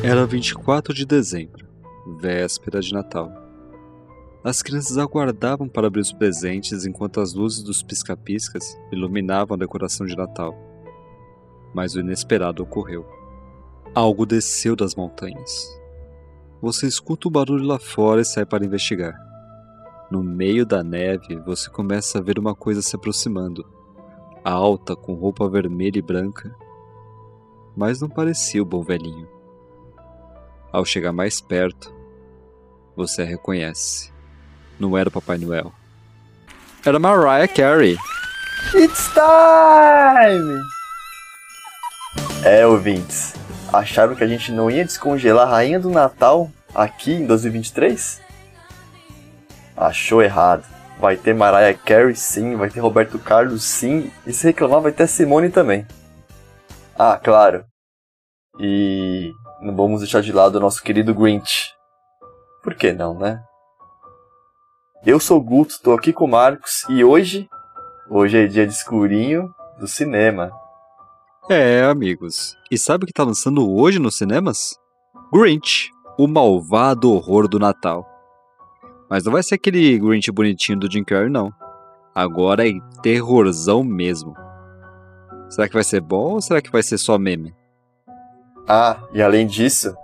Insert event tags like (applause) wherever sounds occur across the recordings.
Era 24 de dezembro, véspera de Natal. As crianças aguardavam para abrir os presentes enquanto as luzes dos pisca-piscas iluminavam a decoração de Natal. Mas o inesperado ocorreu. Algo desceu das montanhas. Você escuta o barulho lá fora e sai para investigar. No meio da neve, você começa a ver uma coisa se aproximando. Alta, com roupa vermelha e branca. Mas não parecia o bom velhinho. Ao chegar mais perto, você a reconhece. Não era o Papai Noel. Era Mariah Carey. It's time! É, ouvintes. Acharam que a gente não ia descongelar a Rainha do Natal aqui em 2023? Achou errado. Vai ter Mariah Carey sim, vai ter Roberto Carlos sim, e se reclamar vai ter Simone também. Ah, claro. E não vamos deixar de lado o nosso querido Grinch. Por que não, né? Eu sou o Guto, estou aqui com o Marcos e hoje, hoje é dia de escurinho do cinema. É, amigos. E sabe o que tá lançando hoje nos cinemas? Grinch, o malvado horror do Natal. Mas não vai ser aquele Grinch bonitinho do Jim Carrey, não. Agora é terrorzão mesmo. Será que vai ser bom ou será que vai ser só meme? Ah, e além disso,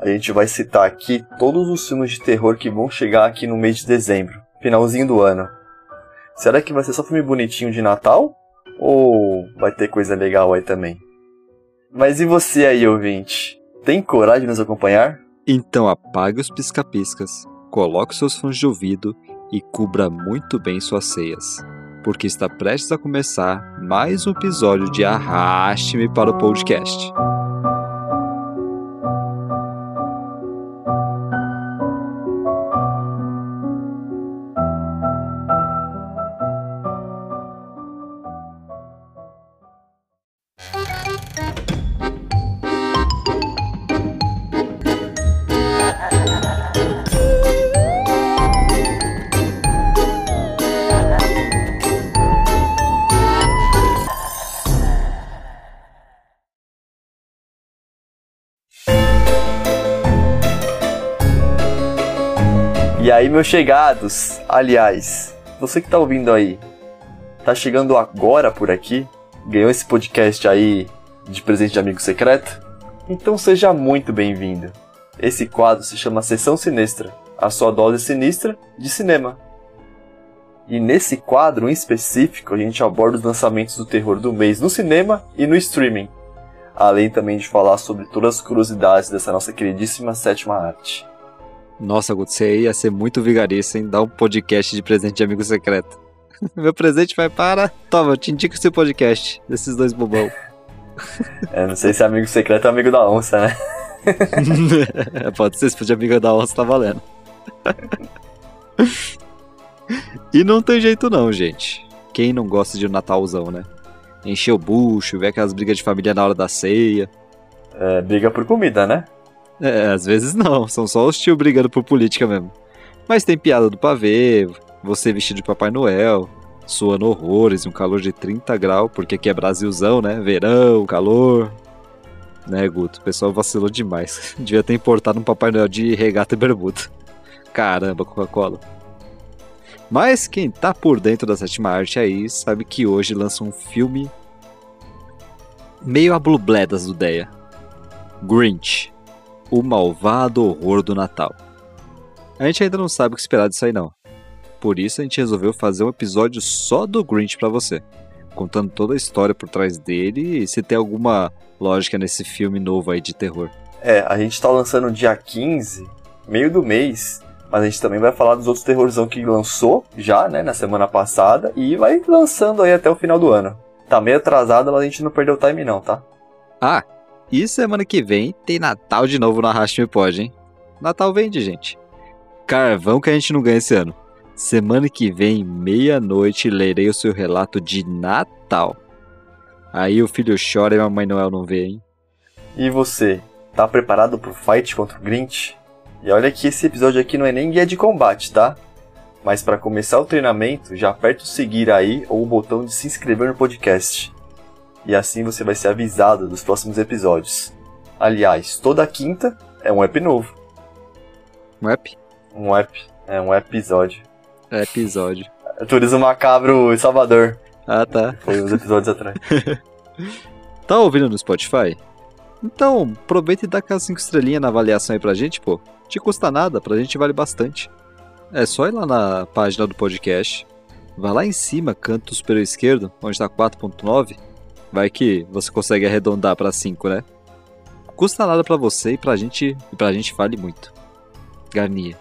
a gente vai citar aqui todos os filmes de terror que vão chegar aqui no mês de dezembro, finalzinho do ano. Será que vai ser só filme bonitinho de Natal? Ou vai ter coisa legal aí também? Mas e você aí, ouvinte? Tem coragem de nos acompanhar? Então apague os pisca-piscas, coloque seus fones de ouvido e cubra muito bem suas ceias, porque está prestes a começar mais um episódio de Arraste-me para o Podcast. Meus chegados, aliás, você que tá ouvindo aí, tá chegando agora por aqui, ganhou esse podcast aí de presente de amigo secreto? Então seja muito bem-vindo. Esse quadro se chama Sessão Sinistra, a sua dose sinistra de cinema. E nesse quadro em específico, a gente aborda os lançamentos do terror do mês no cinema e no streaming, além também de falar sobre todas as curiosidades dessa nossa queridíssima sétima arte. Nossa, Guto, você ia ser muito vigarista, hein? Dar um podcast de presente de amigo secreto. (laughs) Meu presente vai para. Toma, eu te indico esse podcast desses dois bobão. (laughs) É, não sei se é amigo secreto ou amigo da onça, né? (laughs) Pode ser, se for de amigo da onça, tá valendo. e não tem jeito não, gente. Quem não gosta de um Natalzão, né? Encher o bucho, ver aquelas brigas de família na hora da ceia. É, briga por comida, né? É, às vezes não, são só os tio brigando por política mesmo. Mas tem piada do pavê, você vestido de Papai Noel, suando horrores, um calor de 30 graus, porque aqui é Brasilzão, né? Verão, calor. Né, Guto? O pessoal vacilou demais. (laughs) Devia ter importado um Papai Noel de regata e bermuda. Caramba, Coca-Cola. Mas quem tá por dentro da sétima arte aí sabe que hoje lança um filme meio a blubledas do Deia. Grinch. O malvado horror do Natal. A gente ainda não sabe o que esperar disso aí não. Por isso a gente resolveu fazer um episódio só do Grinch para você, contando toda a história por trás dele e se tem alguma lógica nesse filme novo aí de terror. É, a gente tá lançando dia 15, meio do mês, mas a gente também vai falar dos outros terrorzão que lançou já, né, na semana passada e vai lançando aí até o final do ano. Tá meio atrasado, mas a gente não perdeu o time não, tá? Ah, e semana que vem tem Natal de novo no Arraste Me Pode, hein? Natal vende, gente. Carvão que a gente não ganha esse ano. Semana que vem, meia-noite, lerei o seu relato de Natal. Aí o filho chora e a Mamãe Noel não vê, hein? E você, tá preparado pro fight contra o Grinch? E olha que esse episódio aqui não é nem guia de combate, tá? Mas para começar o treinamento, já aperta o seguir aí ou o botão de se inscrever no podcast. E assim você vai ser avisado dos próximos episódios. Aliás, toda quinta é um app novo. Um app? Um app. É um episódio. É episódio. Turismo Macabro em Salvador. Ah, tá. Foi uns episódios atrás. (laughs) Tá ouvindo no Spotify? Então, aproveita e dá aquelas 5 estrelinhas na avaliação aí pra gente, pô. Te custa nada, pra gente vale bastante. É só ir lá na página do podcast. Vai lá em cima, canto superior esquerdo, onde tá 4.9. Vai que você consegue arredondar pra 5, né? Custa nada pra você e pra gente, e pra gente vale muito. Garnia.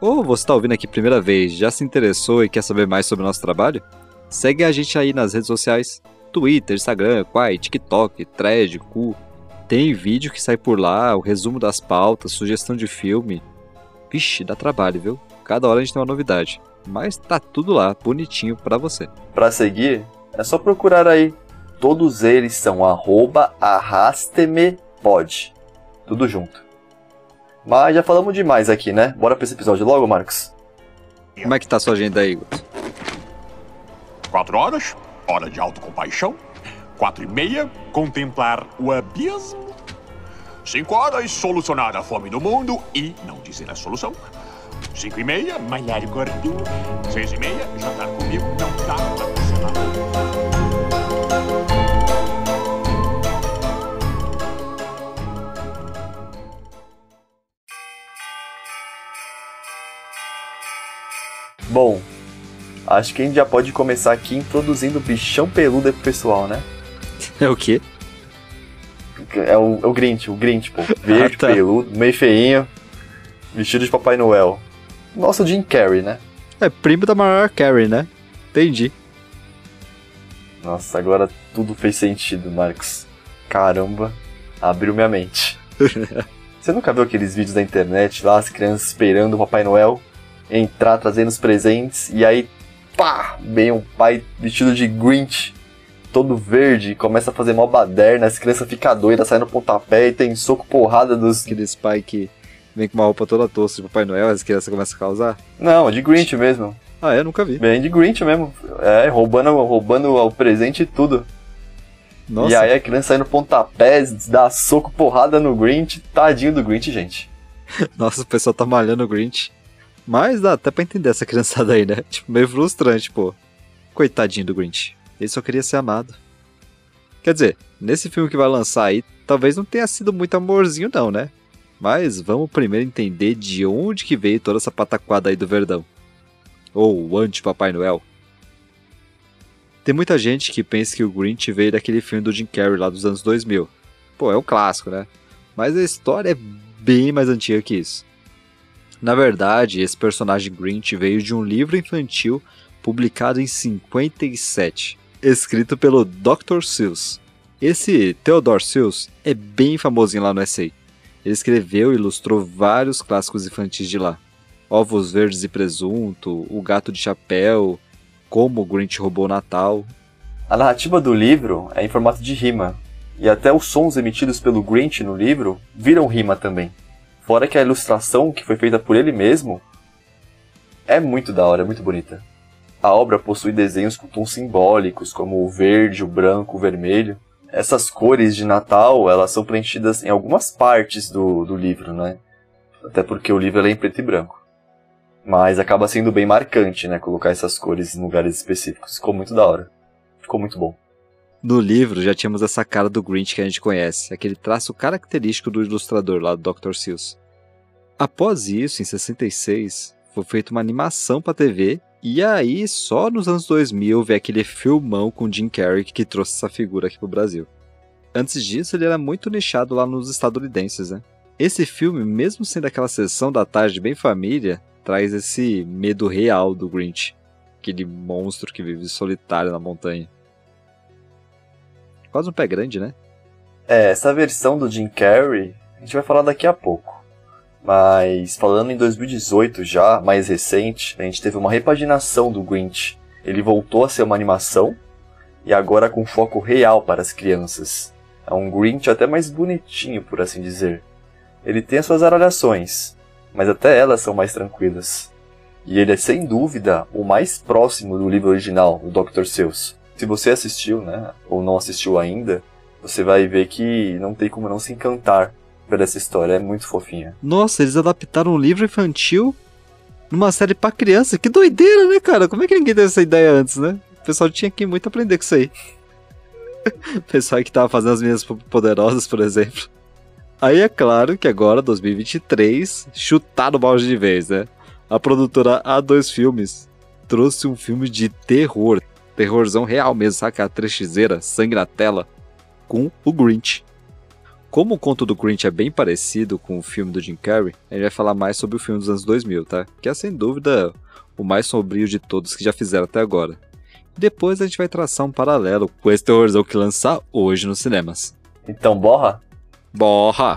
Ou você tá ouvindo aqui primeira vez, já se interessou e quer saber mais sobre o nosso trabalho? Segue a gente aí nas redes sociais. Twitter, Instagram, Quai, TikTok, Thread, Cu. Tem vídeo que sai por lá, o resumo das pautas, sugestão de filme. Vixe, dá trabalho, viu? Cada hora a gente tem uma novidade. Mas tá tudo lá, bonitinho pra você. Pra seguir, é só procurar aí. Todos eles são arroba arrastemepod. Tudo junto. Mas já falamos demais aqui, né? Bora pra esse episódio logo, Marcos? Como é que tá a sua agenda aí, Igor? Quatro horas, hora de autocompaixão. Quatro e meia, contemplar o abismo. Cinco horas, solucionar a fome do mundo e não dizer a solução. Cinco e meia, malhar o gordinho. Seis e meia, jantar comigo, não dá pra funcionar. Bom, acho que a gente já pode começar aqui introduzindo o bichão peludo aí pro pessoal, né? É o quê? É o, é o Grinch, o Grinch, pô. Verde, Ah, tá. peludo, meio feinho, vestido de Papai Noel. Nosso Jim Carrey, né? É primo da Mariah Carey, né? Entendi. Nossa, agora tudo fez sentido, Marcos. Caramba, abriu minha mente. (laughs) Você nunca viu aqueles vídeos da internet lá, as crianças esperando o Papai Noel entrar trazendo os presentes e aí, pá, vem um pai vestido de Grinch, todo verde, começa a fazer mó baderna, as crianças ficam doidas, saem no pontapé e tem soco porrada dos. Aqueles pai que vem com uma roupa toda tosca de Papai Noel, as crianças começam a causar. Não, de Grinch mesmo. Ah, eu nunca vi. Bem de Grinch mesmo. É, roubando, roubando o presente e tudo. Nossa, E aí a criança sai no pontapé, dá soco porrada no Grinch, tadinho do Grinch, gente. (laughs) nossa, o pessoal tá malhando o Grinch. Mas dá até pra entender essa criançada aí, né? (laughs) Tipo, meio frustrante, pô. Coitadinho do Grinch. Ele só queria ser amado. Quer dizer, nesse filme que vai lançar aí, talvez não tenha sido muito amorzinho não, né? Mas vamos primeiro entender de onde que veio toda essa pataquada aí do Verdão. Ou o anti-Papai Noel. Tem muita gente que pensa que o Grinch veio daquele filme do Jim Carrey lá dos anos 2000. Pô, é um clássico, né? Mas a história é bem mais antiga que isso. Na verdade, esse personagem Grinch veio de um livro infantil publicado em 57, escrito pelo Dr. Seuss. Esse Theodore Seuss é bem famosinho lá no SA. Ele escreveu e ilustrou vários clássicos infantis de lá. Ovos Verdes e Presunto, O Gato de Chapéu, Como o Grinch Roubou o Natal. A narrativa do livro é em formato de rima, e até os sons emitidos pelo Grinch no livro viram rima também. Fora que a ilustração, que foi feita por ele mesmo, é muito da hora, é muito bonita. A obra possui desenhos com tons simbólicos, como o verde, o branco, o vermelho. Essas cores de Natal, elas são preenchidas em algumas partes do, do livro, né? Até porque o livro é em preto e branco. Mas acaba sendo bem marcante, né? Colocar essas cores em lugares específicos. Ficou muito da hora. Ficou muito bom. No livro já tínhamos essa cara do Grinch que a gente conhece, aquele traço característico do ilustrador lá do Dr. Seuss. Após isso, em 66, foi feita uma animação para TV, e aí só nos anos 2000 veio aquele filmão com Jim Carrey que trouxe essa figura aqui pro Brasil. Antes disso, ele era muito nichado lá nos estadunidenses, né? Esse filme, mesmo sendo aquela sessão da tarde bem família, traz esse medo real do Grinch, aquele monstro que vive solitário na montanha. Quase um pé grande, né? É, essa versão do Jim Carrey a gente vai falar daqui a pouco. Mas falando em 2018 já, mais recente, a gente teve uma repaginação do Grinch. Ele voltou a ser uma animação e agora com foco real para as crianças. É um Grinch até mais bonitinho, por assim dizer. Ele tem as suas aralhações, mas até elas são mais tranquilas. E ele é sem dúvida o mais próximo do livro original, o Dr. Seuss. Se você assistiu, né, ou não assistiu ainda, você vai ver que não tem como não se encantar por essa história, é muito fofinha. Nossa, eles adaptaram um livro infantil numa série pra criança. Que doideira, né, cara? Como é que ninguém teve essa ideia antes, né? O pessoal tinha que muito aprender com isso aí. (laughs) o pessoal que tava fazendo as minhas poderosas, por exemplo. Aí é claro que agora, 2023, chutaram o balde de vez, né? A produtora A2 Filmes trouxe um filme de terror. Terrorzão real mesmo, saca? A trechizeira, sangue na tela, com o Grinch. Como o conto do Grinch é bem parecido com o filme do Jim Carrey, a gente vai falar mais sobre o filme dos anos 2000, tá? Que é sem dúvida o mais sombrio de todos que já fizeram até agora. Depois a gente vai traçar um paralelo com esse terrorzão que lança hoje nos cinemas. Então, borra? Borra!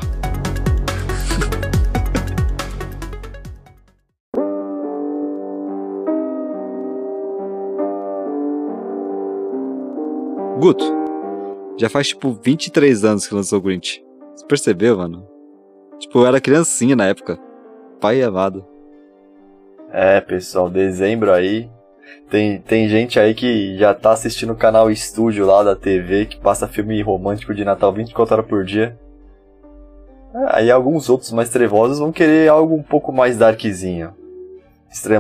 Guto, já faz tipo 23 anos que lançou o Grinch. Você percebeu, mano? Tipo, eu era criancinha na época. Pai amado. É, pessoal, dezembro aí. Tem, tem gente aí que já tá assistindo o canal Estúdio lá da TV, que passa filme romântico de Natal 24 horas por dia. É, aí alguns outros mais trevosos vão querer algo um pouco mais darkzinho.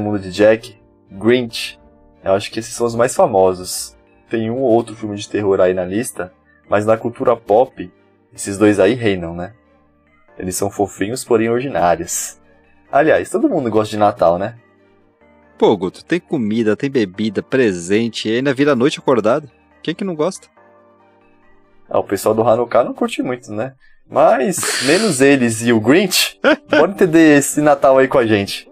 Mundo de Jack, Grinch. Eu acho que esses são os mais famosos tem um ou outro filme de terror aí na lista, mas na cultura pop, esses dois aí reinam, né? Eles são fofinhos, porém ordinários. Aliás, todo mundo gosta de Natal, né? Pô, Guto, tem comida, tem bebida, presente, e ainda vira noite acordado. Quem que não gosta? Ah, o pessoal do Hanukkah não curte muito, né? Mas, menos eles e o Grinch, podem ter esse Natal aí com a gente.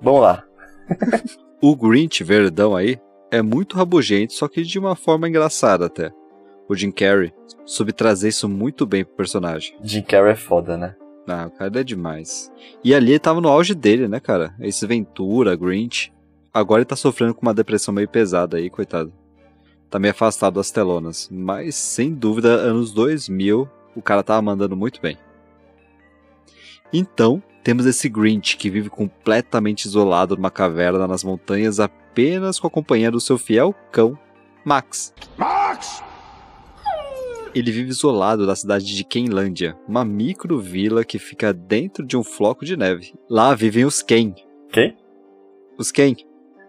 Vamos lá. (laughs) o Grinch verdão aí é muito rabugento, só que de uma forma engraçada até. O Jim Carrey soube trazer isso muito bem pro personagem. Jim Carrey é foda, né? Ah, o cara é demais. E ali ele tava no auge dele, né, cara? Esse Ventura, Grinch. Agora ele tá sofrendo com uma depressão meio pesada aí, coitado. Tá meio afastado das telonas. Mas, sem dúvida, anos 2000, o cara tava mandando muito bem. Então, temos esse Grinch que vive completamente isolado numa caverna nas montanhas apenas com a companhia do seu fiel cão, Max. Max! Ele vive isolado da cidade de Kenlândia, uma microvila que fica dentro de um floco de neve. Lá vivem os Ken. Quem? Os Ken.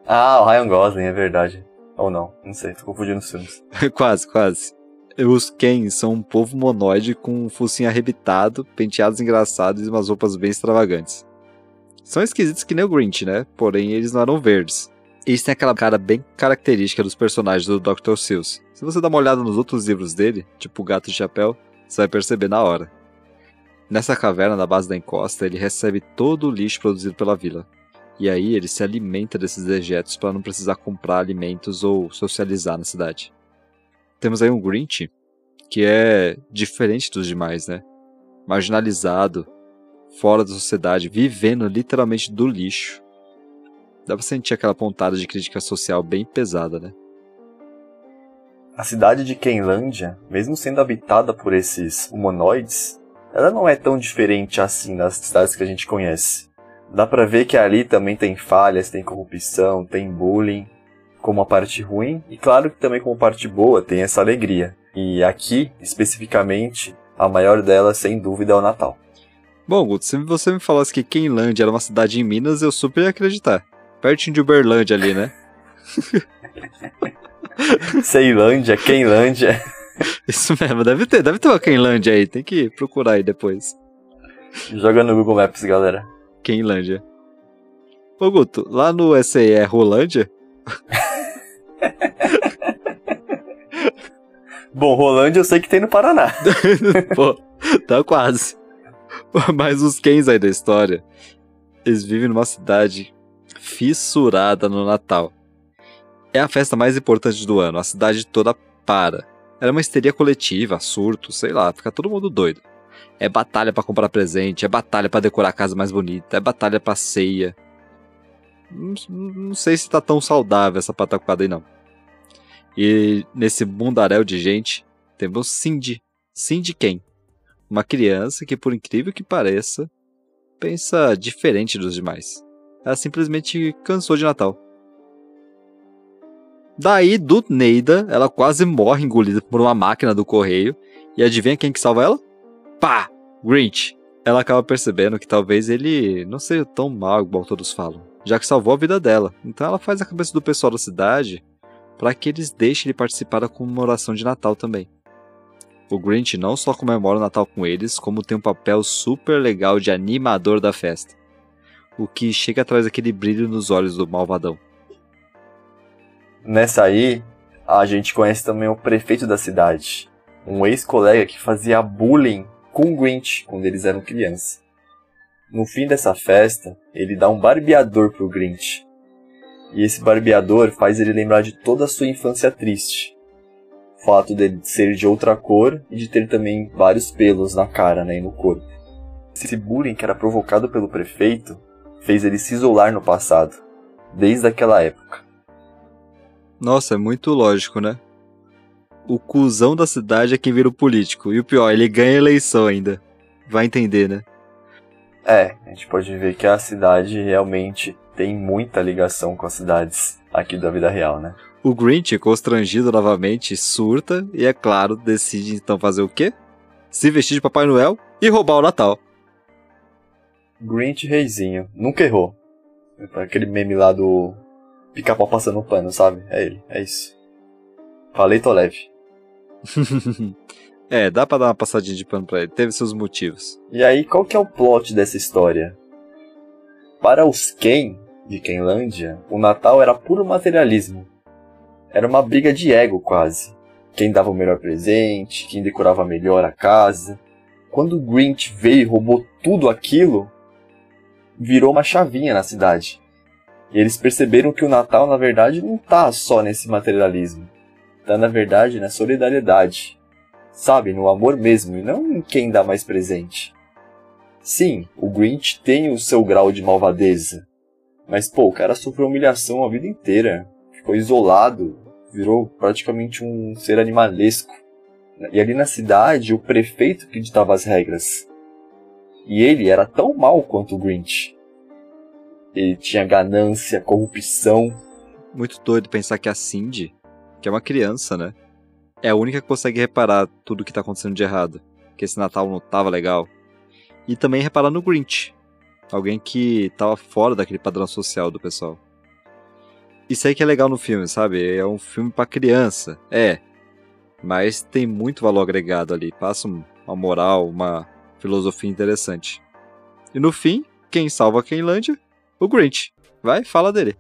Ah, o Ryan Gosling, é verdade. Ou não, não sei, tô confundindo os filmes. (laughs) quase, quase. Os Ken são um povo monoide com um focinho arrebitado, penteados engraçados e umas roupas bem extravagantes. São esquisitos que nem o Grinch, né? Porém, eles não eram verdes. Eles têm aquela cara bem característica dos personagens do Dr. Seuss. Se você dar uma olhada nos outros livros dele, tipo o Gato de Chapéu, você vai perceber na hora. Nessa caverna na base da encosta, ele recebe todo o lixo produzido pela vila. E aí ele se alimenta desses dejetos para não precisar comprar alimentos ou socializar na cidade. Temos aí um Grinch que é diferente dos demais, né? Marginalizado, fora da sociedade, vivendo literalmente do lixo dá pra sentir aquela pontada de crítica social bem pesada, né? A cidade de Kenlândia, mesmo sendo habitada por esses humanoides, ela não é tão diferente assim das cidades que a gente conhece. Dá pra ver que ali também tem falhas, tem corrupção, tem bullying, como a parte ruim, e claro que também como parte boa tem essa alegria. E aqui, especificamente, a maior delas, sem dúvida, é o Natal. Bom, Guto, se você me falasse que Kenlândia era uma cidade em Minas, eu super ia acreditar. Pertinho de Uberlândia ali, né? (laughs) Ceilândia, Quenlândia. (laughs) Isso mesmo, deve ter, deve ter uma Quenlândia aí, tem que procurar aí depois. Joga no Google Maps, galera. Quenlândia. Ô Guto, lá no SE é Rolândia? Bom, Rolândia eu sei que tem no Paraná. (laughs) Pô, tá quase. Mas os Kens aí da história, eles vivem numa cidade fissurada no Natal. É a festa mais importante do ano, a cidade toda para. Era uma histeria coletiva, surto, sei lá, fica todo mundo doido. É batalha para comprar presente, é batalha para decorar a casa mais bonita, é batalha pra ceia. Não, não, sei se tá tão saudável essa pataquada aí não. E nesse mundaréu de gente, temos Cindy. Cindy quem? Uma criança que, por incrível que pareça, pensa diferente dos demais. Ela simplesmente cansou de Natal. Daí, do Neida, ela quase morre engolida por uma máquina do correio. E adivinha quem que salva ela? Pá! Grinch. Ela acaba percebendo que talvez ele não seja tão mal igual todos falam, já que salvou a vida dela. Então ela faz a cabeça do pessoal da cidade para que eles deixem ele participar da comemoração de Natal também. O Grinch não só comemora o Natal com eles, como tem um papel super legal de animador da festa. O que chega atrás aquele brilho nos olhos do malvadão. Nessa aí, a gente conhece também o prefeito da cidade, um ex-colega que fazia bullying com o Grinch quando eles eram crianças. No fim dessa festa, ele dá um barbeador pro Grinch. E esse barbeador faz ele lembrar de toda a sua infância triste fato dele ser de outra cor e de ter também vários pelos na cara né, e no corpo. Esse bullying que era provocado pelo prefeito fez ele se isolar no passado, desde aquela época. Nossa, é muito lógico, né? O cuzão da cidade é quem vira o político. E o pior, ele ganha a eleição ainda. Vai entender, né? É, a gente pode ver que a cidade realmente tem muita ligação com as cidades aqui da vida real, né? O Grinch, constrangido novamente, surta e, é claro, decide então fazer o quê? Se vestir de Papai Noel e roubar o Natal. Grinch reizinho, nunca errou. Aquele meme lá do pica-pau passando pano, sabe? É ele, é isso. Falei, tô leve. (laughs) é, dá pra dar uma passadinha de pano pra ele, teve seus motivos. E aí, qual que é o plot dessa história? Para os Ken, de Kenlândia, o Natal era puro materialismo. Era uma briga de ego quase. Quem dava o melhor presente, quem decorava melhor a casa. Quando o Grinch veio e roubou tudo aquilo, virou uma chavinha na cidade. E eles perceberam que o Natal, na verdade, não tá só nesse materialismo. Tá, na verdade, na solidariedade. Sabe, no amor mesmo, e não em quem dá mais presente. Sim, o Grinch tem o seu grau de malvadeza. Mas, pô, o cara sofreu humilhação a vida inteira ficou isolado, virou praticamente um ser animalesco. E ali na cidade, o prefeito que ditava as regras. E ele era tão mal quanto o Grinch. Ele tinha ganância, corrupção. Muito doido pensar que a Cindy, que é uma criança, né? É a única que consegue reparar tudo que tá acontecendo de errado. Que esse Natal não tava legal. E também reparar no Grinch. Alguém que tava fora daquele padrão social do pessoal. Isso aí que é legal no filme, sabe? É um filme para criança. É. Mas tem muito valor agregado ali. Passa uma moral, uma filosofia interessante. E no fim, quem salva a Kenlândia? O Grinch. Vai, fala dele.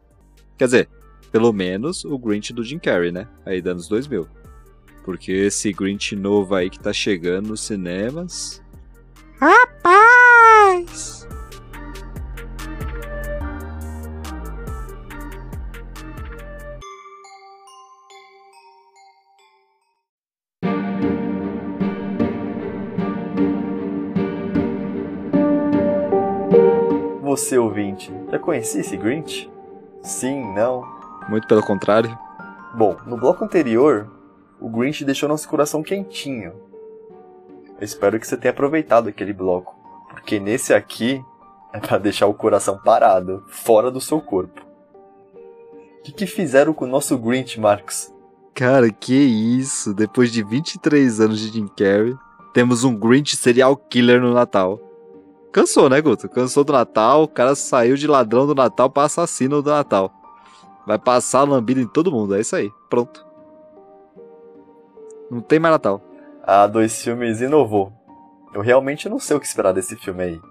Quer dizer, pelo menos o Grinch do Jim Carrey, né? Aí dos anos 2000. Porque esse Grinch novo aí que tá chegando nos cinemas. Rapaz! você, ouvinte, já conhecia esse Grinch? Sim, não? Muito pelo contrário. Bom, no bloco anterior, o Grinch deixou nosso coração quentinho. Eu espero que você tenha aproveitado aquele bloco, porque nesse aqui é para deixar o coração parado, fora do seu corpo. O que, que fizeram com o nosso Grinch, Marcos? Cara, que isso! Depois de 23 anos de Jim Carrey, temos um Grinch serial killer no Natal. Cansou, né, Guto? Cansou do Natal, o cara saiu de ladrão do Natal para assassino do Natal. Vai passar lambida em todo mundo, é isso aí. Pronto. Não tem mais Natal. Ah, dois filmes inovou. Eu realmente não sei o que esperar desse filme aí.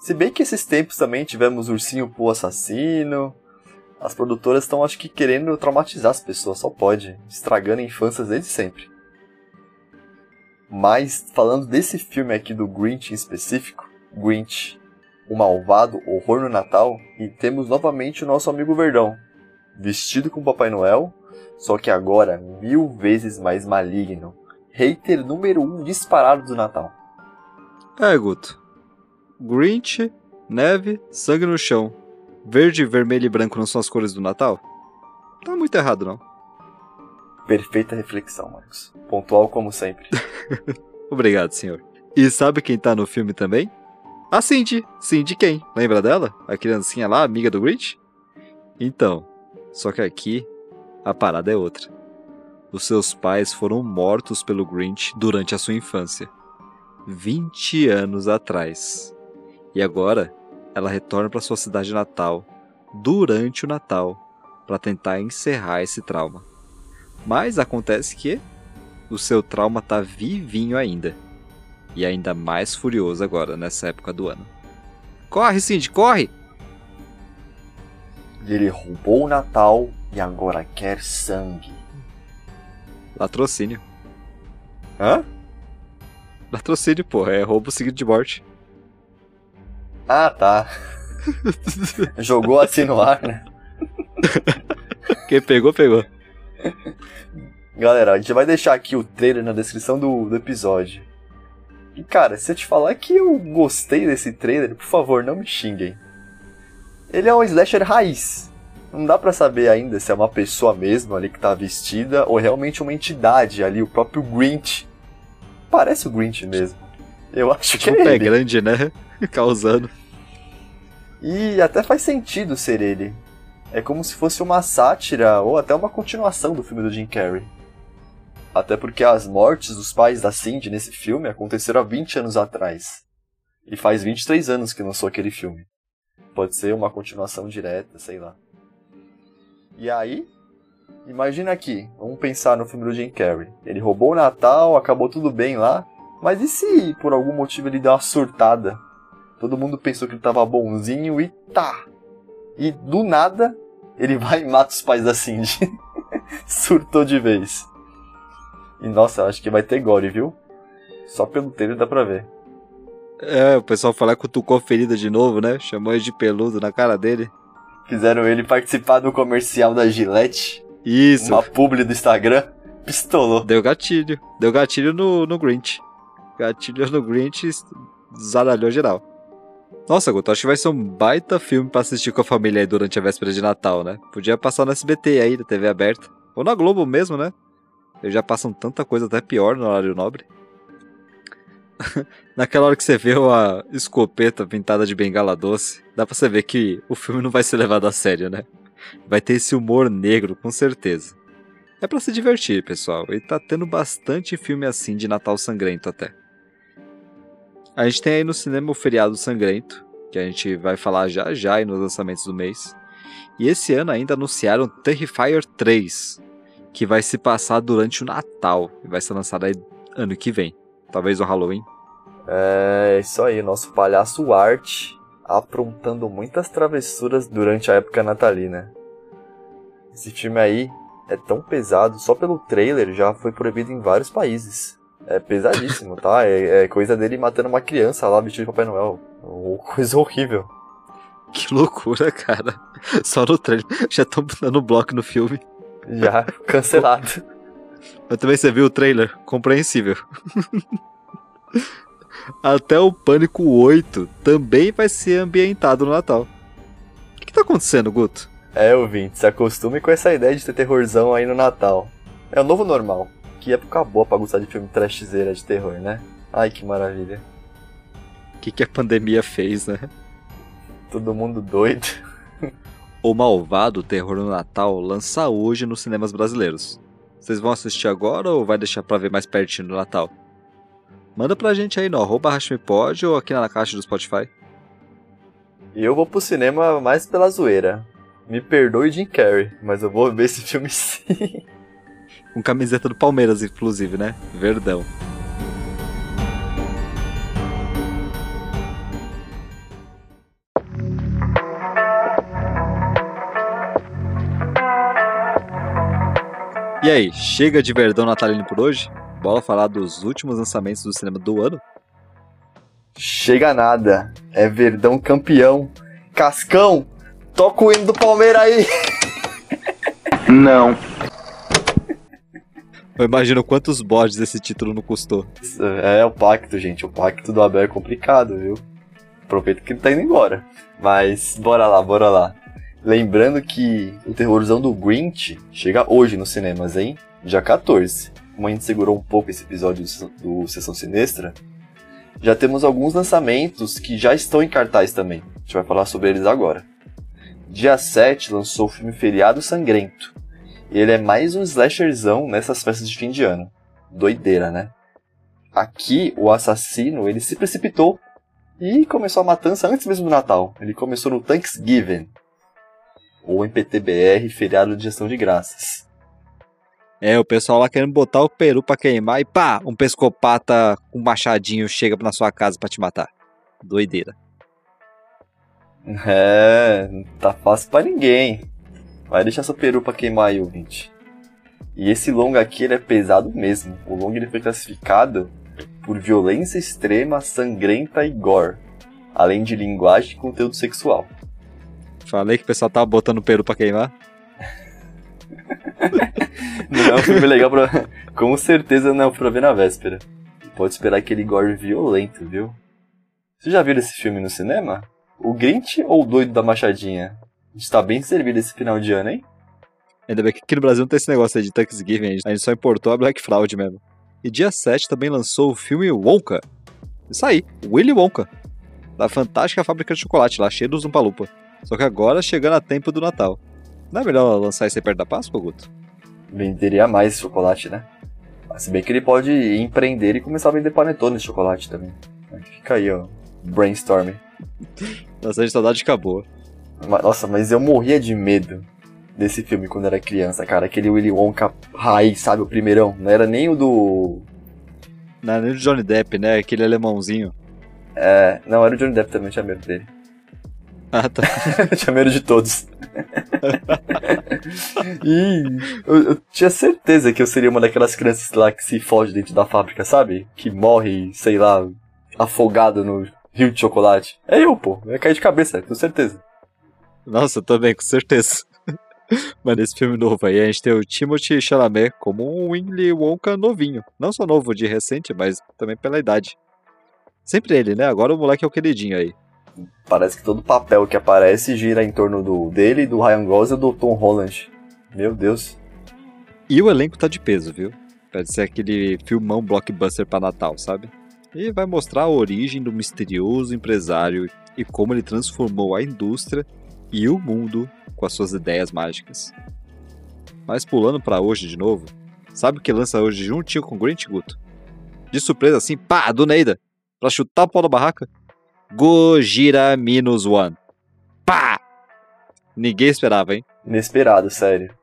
Se bem que esses tempos também tivemos Ursinho Poo Assassino. As produtoras estão, acho que, querendo traumatizar as pessoas, só pode. Estragando infâncias desde sempre. Mas, falando desse filme aqui do Grinch em específico, Grinch, o malvado horror no Natal, e temos novamente o nosso amigo Verdão, vestido com Papai Noel, só que agora mil vezes mais maligno, hater número um disparado do Natal. É, Guto. Grinch, neve, sangue no chão. Verde, vermelho e branco não são as cores do Natal? Tá muito errado, não. Perfeita reflexão, Marcos. Pontual como sempre. (laughs) Obrigado, senhor. E sabe quem tá no filme também? A Cindy. Cindy quem? Lembra dela? A criancinha lá, amiga do Grinch? Então, só que aqui A parada é outra. Os seus pais foram mortos pelo Grinch durante a sua infância. 20 anos atrás. E agora, ela retorna para sua cidade natal durante o Natal para tentar encerrar esse trauma. Mas acontece que o seu trauma tá vivinho ainda. E ainda mais furioso agora nessa época do ano. Corre, Cindy, corre! Ele roubou o Natal e agora quer sangue. Latrocínio. Hã? Latrocínio, porra, é roubo seguido de morte. Ah, tá. Jogou assim no ar, né? Quem pegou, pegou. Galera, a gente vai deixar aqui o trailer na descrição do, do episódio. E cara, se eu te falar que eu gostei desse trailer, por favor, não me xinguem. Ele é um slasher raiz. Não dá para saber ainda se é uma pessoa mesmo ali que tá vestida ou realmente uma entidade ali, o próprio Grinch. Parece o Grinch mesmo. Eu acho que é Um pé ele. grande, né? (laughs) Causando. E até faz sentido ser ele. É como se fosse uma sátira ou até uma continuação do filme do Jim Carrey. Até porque as mortes dos pais da Cindy nesse filme aconteceram há 20 anos atrás. E faz 23 anos que lançou aquele filme. Pode ser uma continuação direta, sei lá. E aí, imagina aqui, vamos pensar no filme do Jim Carrey. Ele roubou o Natal, acabou tudo bem lá, mas e se por algum motivo ele deu uma surtada? Todo mundo pensou que ele tava bonzinho e tá. E do nada, ele (laughs) vai e mata os pais da Cindy. (laughs) Surtou de vez. E nossa, acho que vai ter gore, viu? Só pelo trailer dá pra ver. É, o pessoal falar que cutucou a ferida de novo, né? Chamou ele de peludo na cara dele. Fizeram ele participar do comercial da Gillette, Isso. uma publi do Instagram. Pistolou. Deu gatilho. Deu gatilho no, no Grinch. Gatilho no Grinch zaralhou geral. Nossa, Guto, acho que vai ser um baita filme pra assistir com a família aí durante a véspera de Natal, né? Podia passar no SBT aí, na TV aberta. Ou na Globo mesmo, né? Eles já passam tanta coisa até pior no horário nobre. (laughs) Naquela hora que você vê a escopeta pintada de bengala doce, dá pra você ver que o filme não vai ser levado a sério, né? Vai ter esse humor negro, com certeza. É pra se divertir, pessoal, e tá tendo bastante filme assim de Natal sangrento até. A gente tem aí no cinema o Feriado Sangrento, que a gente vai falar já já aí nos lançamentos do mês. E esse ano ainda anunciaram Terrifier 3, que vai se passar durante o Natal e vai ser lançado aí ano que vem. Talvez o Halloween. É isso aí, nosso palhaço Art aprontando muitas travessuras durante a época natalina. Esse filme aí é tão pesado, só pelo trailer já foi proibido em vários países. É pesadíssimo, tá? É, é coisa dele matando uma criança lá vestido de Papai Noel. Coisa horrível. Que loucura, cara. Só no trailer. Já estão dando bloco no filme. Já cancelado. Mas também você viu o trailer? Compreensível. (laughs) Até o Pânico 8 também vai ser ambientado no Natal. O que, que tá acontecendo, Guto? É, ouvinte, se acostume com essa ideia de ter terrorzão aí no Natal. É o novo normal. Que época boa pra gostar de filme trashzeira de terror, né? Ai, que maravilha. O que, que a pandemia fez, né? Todo mundo doido. O Malvado Terror no Natal lança hoje nos cinemas brasileiros. Vocês vão assistir agora ou vai deixar pra ver mais pertinho do Natal? Manda pra gente aí no arroba Hashmipod ou aqui na caixa do Spotify. E eu vou pro cinema mais pela zoeira. Me perdoe Jim Carrey, mas eu vou ver esse filme (laughs) sim. Com camiseta do Palmeiras, inclusive, né? Verdão. E aí, chega de verdão natalino por hoje? Bora falar dos últimos lançamentos do cinema do ano? Chega nada. É Verdão campeão. Cascão, toca o hino do Palmeiras aí. (laughs) Não. Eu imagino quantos bodes esse título não custou. É o pacto, gente. O pacto do Abel é complicado, viu? Aproveita que ele tá indo embora. Mas bora lá, bora lá. Lembrando que o terrorzão do Grinch chega hoje nos cinemas, hein? Dia 14. Como a gente segurou um pouco esse episódio do Sessão Sinistra, já temos alguns lançamentos que já estão em cartaz também. A gente vai falar sobre eles agora. Dia 7 lançou o filme Feriado Sangrento. ele é mais um slasherzão nessas festas de fim de ano. Doideira, né? Aqui, o assassino, ele se precipitou e começou a matança antes mesmo do Natal. Ele começou no Thanksgiving, ou MPTBR, feriado de gestão de graças. É, o pessoal lá querendo botar o peru pra queimar e pá, um pescopata com um machadinho chega na sua casa para te matar. Doideira. É, não tá fácil pra ninguém. Vai deixar seu peru pra queimar aí, ouvinte. E esse longa aqui ele é pesado mesmo. O longa ele foi classificado por violência extrema, sangrenta e gore, além de linguagem e conteúdo sexual. Falei que o pessoal tava botando peru pra queimar. (laughs) não é um filme legal pra. Com certeza não é pra ver na véspera. Pode esperar aquele gore violento, viu? Você já viu esse filme no cinema? O Grinch ou o Doido da Machadinha? A gente tá bem servido esse final de ano, hein? Ainda bem que aqui no Brasil não tem esse negócio aí de Thanksgiving, a gente só importou a Black Fraud mesmo. E dia 7 também lançou o filme Wonka. Isso aí, Willy Wonka. Da fantástica fábrica de chocolate lá, cheio dos Zumpalupa. Só que agora chegando a tempo do Natal. Não é melhor lançar esse perto da Páscoa, Guto? Venderia mais chocolate, né? Se bem que ele pode empreender e começar a vender panetone de chocolate também. Fica aí, ó. Brainstorming. (laughs) Nossa, a saudade acabou. Nossa, mas eu morria de medo desse filme quando era criança, cara. Aquele Willy Wonka raiz, sabe? O primeirão. Não era nem o do. Não era nem o Johnny Depp, né? Aquele alemãozinho. É, não, era o Johnny Depp também, tinha medo dele. Ah, tá. (laughs) tinha medo de todos. (laughs) e eu, eu, tinha certeza que eu seria uma daquelas crianças lá que se foge dentro da fábrica, sabe? Que morre, sei lá, afogado no rio de chocolate. É eu, pô. Eu ia cair de cabeça, com certeza. Nossa, também, com certeza. (laughs) Mas nesse filme novo aí, a gente tem o Timothy Chalamet como um Willy Wonka novinho. Não só novo de recente, mas também pela idade. Sempre ele, né? Agora o moleque é o queridinho aí. Parece que todo papel que aparece gira em torno do dele, do Ryan Gosling e do Tom Holland. Meu Deus. E o elenco tá de peso, viu? Pode ser aquele filmão blockbuster para Natal, sabe? E vai mostrar a origem do misterioso empresário e como ele transformou a indústria e o mundo com as suas ideias mágicas. Mas pulando para hoje de novo, sabe o que lança hoje juntinho com Grant Guto? De surpresa assim, pá, do Neida, pra chutar o pau da barraca? Gojira Minus One. Pá! Ninguém esperava, hein? Inesperado, sério.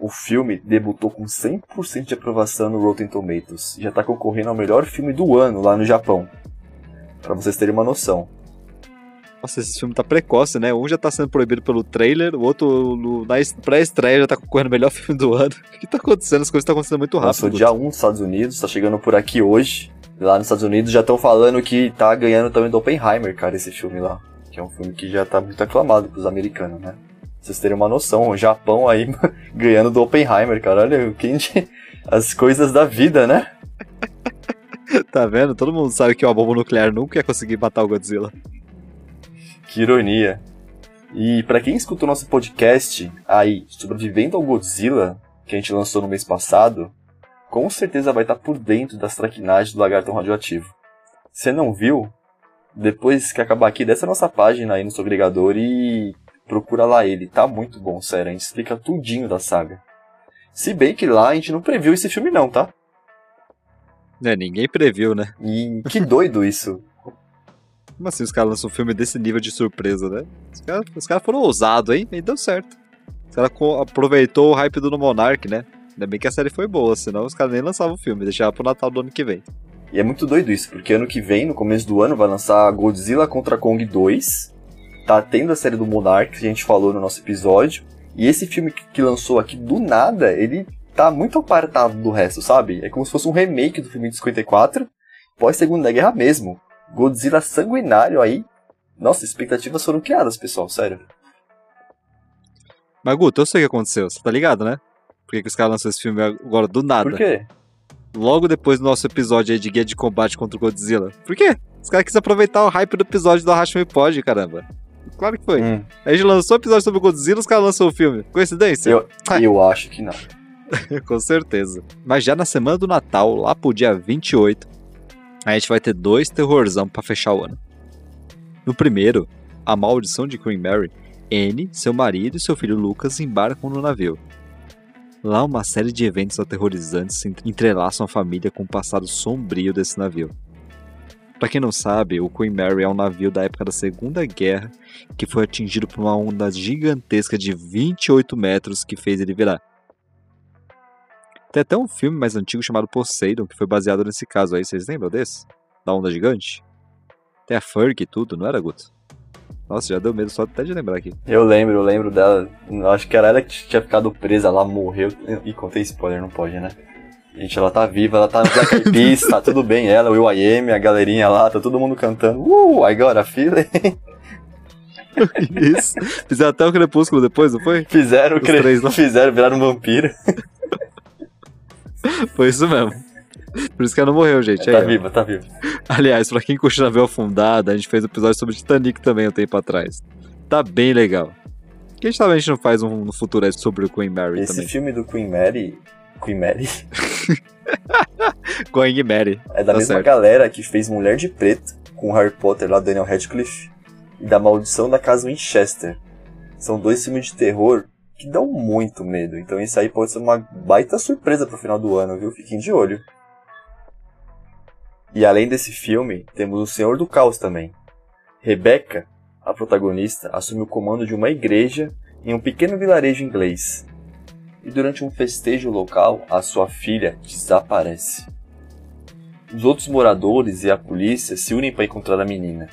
O filme debutou com 100% de aprovação no Rotten Tomatoes e já tá concorrendo ao melhor filme do ano lá no Japão. Para vocês terem uma noção. Nossa, esse filme tá precoce, né? Um já tá sendo proibido pelo trailer, o outro no, na pré-estreia já tá concorrendo o melhor (laughs) filme do ano. O que tá acontecendo? As coisas estão acontecendo muito rápido. Nossa, dia 1 nos Estados Unidos, tá chegando por aqui hoje. Lá nos Estados Unidos já estão falando que tá ganhando também do Oppenheimer, cara, esse filme lá. Que é um filme que já tá muito aclamado pros americanos, né? Pra vocês terem uma noção, o Japão aí (laughs) ganhando do Oppenheimer, cara. Olha, quem as coisas da vida, né? (laughs) tá vendo? Todo mundo sabe que uma bomba nuclear nunca ia conseguir matar o Godzilla. Que ironia. E para quem escutou nosso podcast aí, Sobrevivendo ao Godzilla, que a gente lançou no mês passado, com certeza vai estar por dentro das traquinagens do lagartão radioativo. Se não viu, depois que acabar aqui, desce a nossa página aí no seu agregador e procura lá ele. Tá muito bom, sério. A gente explica tudinho da saga. Se bem que lá a gente não previu esse filme não, tá? É, ninguém previu, né? E que doido isso. Como assim os caras lançam um filme desse nível de surpresa, né? Os caras cara foram ousados, hein? E deu certo. Os caras aproveitou o hype do No Monarch, né? Ainda bem que a série foi boa, senão os caras nem lançavam o filme, deixavam pro Natal do ano que vem. E é muito doido isso, porque ano que vem, no começo do ano, vai lançar Godzilla contra Kong 2. Tá tendo a série do Monarch, que a gente falou no nosso episódio. E esse filme que lançou aqui do nada, ele tá muito apartado do resto, sabe? É como se fosse um remake do filme de 54, pós Segunda Guerra mesmo. Godzilla sanguinário aí. Nossa, expectativas foram criadas, pessoal, sério. Mas Guto, eu sei o que aconteceu, você tá ligado, né? Por que, que os caras lançaram esse filme agora do nada? Por quê? Logo depois do nosso episódio aí de guia de combate contra o Godzilla. Por quê? Os caras quis aproveitar o hype do episódio do Arrasta Pod, caramba. Claro que foi. Hum. A gente lançou o episódio sobre o Godzilla, os caras lançaram o filme. Coincidência? Eu, eu acho que não. (laughs) Com certeza. Mas já na semana do Natal, lá pro dia 28, a gente vai ter dois terrorzão para fechar o ano. No primeiro, a maldição de Queen Mary, Anne, seu marido e seu filho Lucas embarcam no navio. Lá, uma série de eventos aterrorizantes entrelaçam a família com o passado sombrio desse navio. Para quem não sabe, o Queen Mary é um navio da época da Segunda Guerra que foi atingido por uma onda gigantesca de 28 metros que fez ele virar. Tem até um filme mais antigo chamado Poseidon que foi baseado nesse caso aí, vocês lembram desse? Da onda gigante? Tem a Ferg e tudo, não era, Guto? Nossa, já deu medo só até de lembrar aqui. Eu lembro, eu lembro dela. Acho que era ela que tinha ficado presa lá, morreu. E contei spoiler, não pode, né? Gente, ela tá viva, ela tá no Black Eyed Peas, tá tudo bem, ela, o Will.i.am, a galerinha lá, tá todo mundo cantando. Uh, I got a feeling. Isso. Fizeram até o Crepúsculo depois, não foi? Fizeram o Crepúsculo, fizeram, viraram um vampiro. Foi isso mesmo. Por isso que ela não morreu, gente. É, tá viva, tá viva. Aliás, pra quem curte navio afundado, a gente fez um episódio sobre Titanic também um tempo atrás. Tá bem legal. Quem sabe a gente não faz um no futuro sobre o Queen Mary Esse também. filme do Queen Mary... Queen Mary? (laughs) Queen Mary. É da tá mesma certo. galera que fez Mulher de Preto, com o Harry Potter lá, Daniel Radcliffe, e da Maldição da Casa Winchester. São dois filmes de terror que dão muito medo. Então isso aí pode ser uma baita surpresa pro final do ano, viu? Fiquem de olho. E além desse filme, temos O Senhor do Caos também. Rebecca, a protagonista, assume o comando de uma igreja em um pequeno vilarejo inglês. E durante um festejo local, a sua filha desaparece. Os outros moradores e a polícia se unem para encontrar a menina.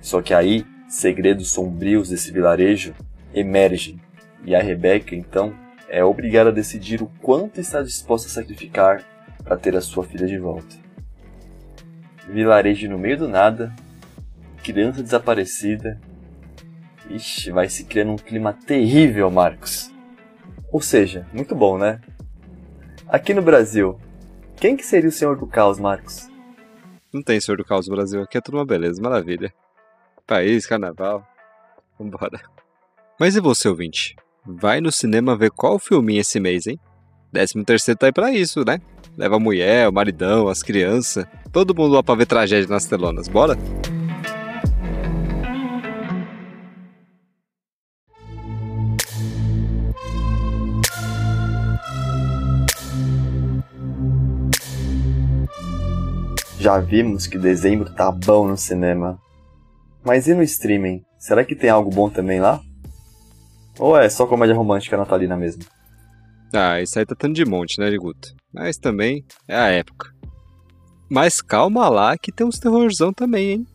Só que aí, segredos sombrios desse vilarejo emergem e a Rebecca, então, é obrigada a decidir o quanto está disposta a sacrificar para ter a sua filha de volta. Vilarejo no meio do nada, criança desaparecida. Ixi, vai se criando um clima terrível, Marcos. Ou seja, muito bom, né? Aqui no Brasil, quem que seria o Senhor do Caos, Marcos? Não tem Senhor do Caos no Brasil. Aqui é tudo uma beleza, maravilha. País, carnaval. Vambora. Mas e você, ouvinte? Vai no cinema ver qual filminho esse mês, hein? 13 terceiro tá aí pra isso, né? Leva a mulher, o maridão, as crianças. Todo mundo lá pra ver tragédia nas telonas. Bora? Já vimos que dezembro tá bom no cinema. Mas e no streaming? Será que tem algo bom também lá? Ou é só comédia romântica natalina mesmo? Ah, isso aí tá tendo de monte, né, Guto? Mas também é a época. Mas calma lá que tem uns terrorzão também, hein?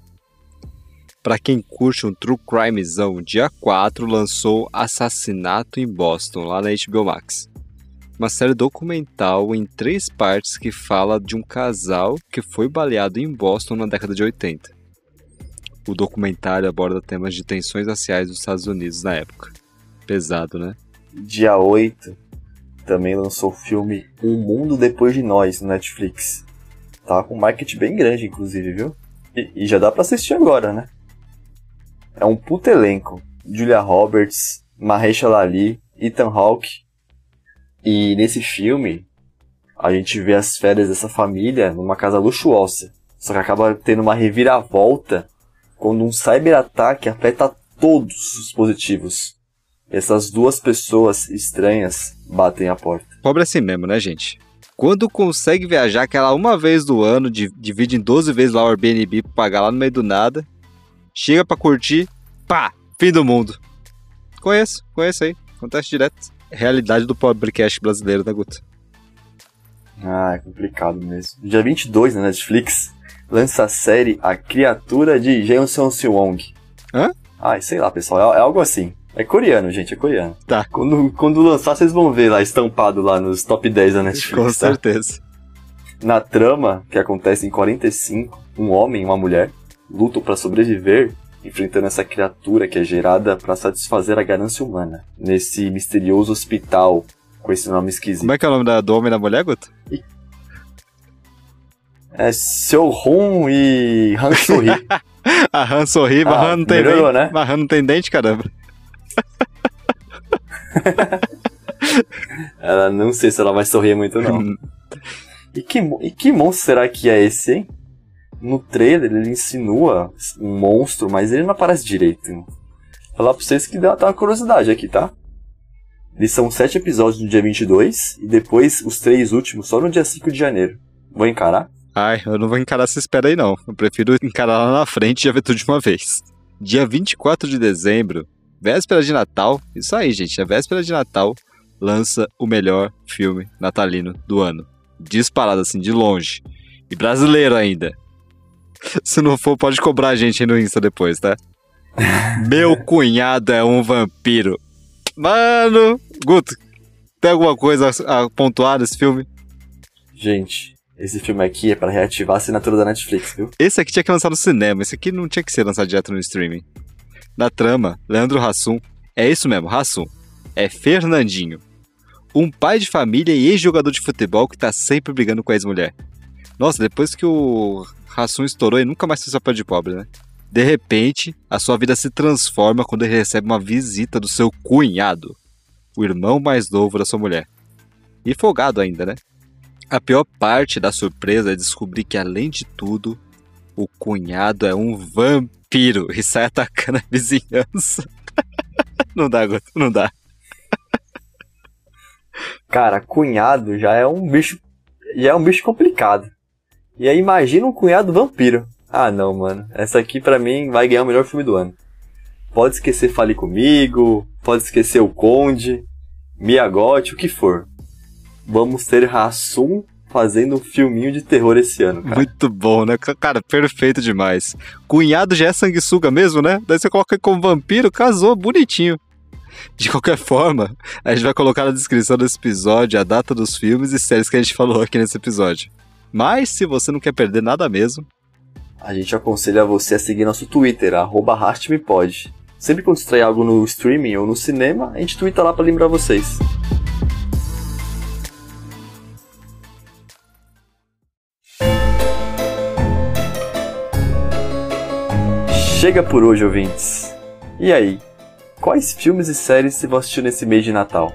Pra quem curte um true crimezão, dia 4 lançou Assassinato em Boston, lá na HBO Max. Uma série documental em três partes que fala de um casal que foi baleado em Boston na década de 80. O documentário aborda temas de tensões raciais dos Estados Unidos na época. Pesado, né? Dia 8 também lançou o filme Um Mundo Depois de Nós no Netflix. Tá com um marketing bem grande, inclusive, viu? E, e já dá pra assistir agora, né? É um puto elenco. Julia Roberts, Mahershala Ali, Ethan Hawke. E nesse filme, a gente vê as férias dessa família numa casa luxuosa. Só que acaba tendo uma reviravolta quando um cyberataque afeta todos os dispositivos. Essas duas pessoas estranhas batem a porta. Pobre assim mesmo, né, gente? Quando consegue viajar aquela uma vez do ano, di- divide em 12 vezes lá o Airbnb pra pagar lá no meio do nada, chega pra curtir, pá, fim do mundo. Conheço, conheço aí, acontece direto. Realidade do pobrecast brasileiro, né, Guto? Ah, é complicado mesmo. Dia 22 na Netflix lança a série A Criatura de Jameson Wong. Hã? Ah, sei lá, pessoal, é, é algo assim. É coreano, gente, é coreano. Tá. Quando, quando lançar, vocês vão ver lá estampado lá nos top 10 da Netflix. Com tá? certeza. Na trama, que acontece em 45, um homem e uma mulher lutam para sobreviver, enfrentando essa criatura que é gerada para satisfazer a ganância humana. Nesse misterioso hospital com esse nome esquisito. Como é que é o nome da, do homem e da mulher, Guto? É Seo Hun e Han Soo-hee. (laughs) A Han sorri, mas Ah, Han não tem dente. né? Mas Han não tem dente, caramba. (laughs) ela não sei se ela vai sorrir muito não. E que, e que monstro será que é esse, hein? No trailer ele insinua um monstro, mas ele não aparece direito. Falar pra vocês que deu até uma curiosidade aqui, tá? Eles são sete episódios no dia 22 e depois os três últimos só no dia 5 de janeiro. Vou encarar? Ai, eu não vou encarar essa espera aí não. Eu prefiro encarar lá na frente e já ver tudo de uma vez. Dia 24 de dezembro, véspera de Natal, isso aí, gente, é véspera de Natal, lança o melhor filme natalino do ano. Disparado assim, de longe. E brasileiro ainda. (laughs) Se não for, pode cobrar a gente aí no Insta depois, tá? (laughs) Meu cunhado é um vampiro. Mano, Guto, tem alguma coisa a pontuar nesse filme? Gente, esse filme aqui é para reativar a assinatura da Netflix, viu? Esse aqui tinha que lançar no cinema, esse aqui não tinha que ser lançado direto no streaming. Na trama, Leandro Hassum, é isso mesmo, Hassum, é Fernandinho. Um pai de família e ex-jogador de futebol que tá sempre brigando com a ex-mulher. Nossa, depois que o Hassum estourou, ele nunca mais fez papel de pobre, né? De repente, a sua vida se transforma quando ele recebe uma visita do seu cunhado, o irmão mais novo da sua mulher. E folgado ainda, né? A pior parte da surpresa é descobrir que, além de tudo, o cunhado é um vampiro e sai atacando a vizinhança. (laughs) não dá, Guto, não dá. Cara, cunhado já é um bicho. Já é um bicho complicado. E aí imagina um cunhado vampiro. Ah não, mano. Essa aqui pra mim vai ganhar o melhor filme do ano. Pode esquecer Fale Comigo, pode esquecer o Conde, Miyagote, o que for. Vamos ter Hassum fazendo um filminho de terror esse ano, cara. Muito bom, né? Cara, perfeito demais. Cunhado já é sanguessuga mesmo, né? Daí você coloca como vampiro, casou, bonitinho. De qualquer forma, a gente vai colocar na descrição desse episódio a data dos filmes e séries que a gente falou aqui nesse episódio. Mas se você não quer perder nada mesmo, a gente aconselha você a seguir nosso Twitter, arroba Sempre quando estreia algo no streaming ou no cinema, a gente twitta lá para lembrar vocês. Chega por hoje, ouvintes. E aí, quais filmes e séries você vai assistir nesse mês de Natal?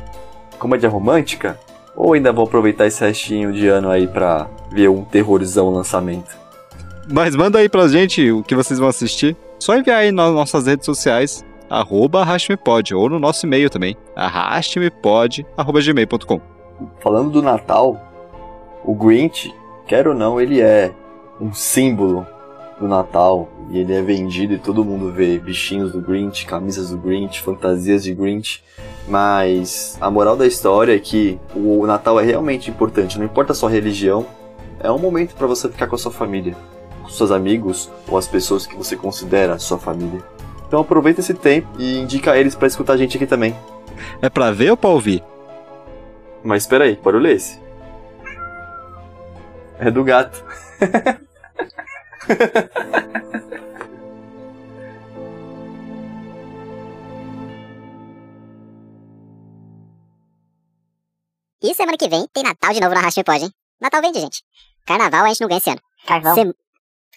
Comédia romântica? Ou ainda vou aproveitar esse restinho de ano aí pra ver um terrorzão lançamento? Mas manda aí pra gente o que vocês vão assistir. Só enviar aí nas nossas redes sociais, arroba arrastmepod, ou no nosso e-mail também, arrastmepod.gmail.com. Falando do Natal, o Grinch, quer ou não, ele é um símbolo do Natal e ele é vendido e todo mundo vê bichinhos do Grinch, camisas do Grinch, fantasias de Grinch. Mas a moral da história é que o Natal é realmente importante, não importa a sua religião, é um momento para você ficar com a sua família, com seus amigos ou as pessoas que você considera sua família. Então aproveita esse tempo e indica eles para escutar a gente aqui também. É pra ver ou pra ouvir? Mas espera aí, barulho é esse? É do gato. (laughs) E semana que vem tem Natal de novo na Racha Pode, hein? Natal vende, gente. Carnaval a gente não ganha esse ano. Carvão. Sem...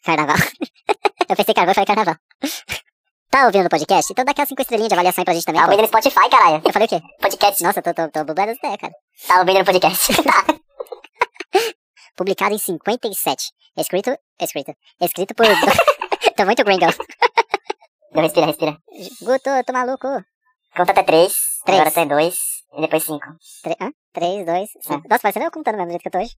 Carnaval. (laughs) eu pensei carvão e falei carnaval. (laughs) Tá ouvindo o podcast? Então dá aquelas 5 estrelinhas de avaliação aí pra gente também. Tá ouvindo no Spotify, caralho. Eu falei o quê? Podcast. Nossa, tô, tô, tô bugando as ideias, cara. Tá ouvindo no podcast. tá. (laughs) Publicado em 57. Escrito. Escrito. Escrito por. (laughs) tô muito gringo. Não, respira, respira. Guto, tô maluco. Conta até 3. Agora até 2. E depois 5. 3, 2, 5. Nossa, parecendo eu contando mesmo do jeito que eu tô hoje.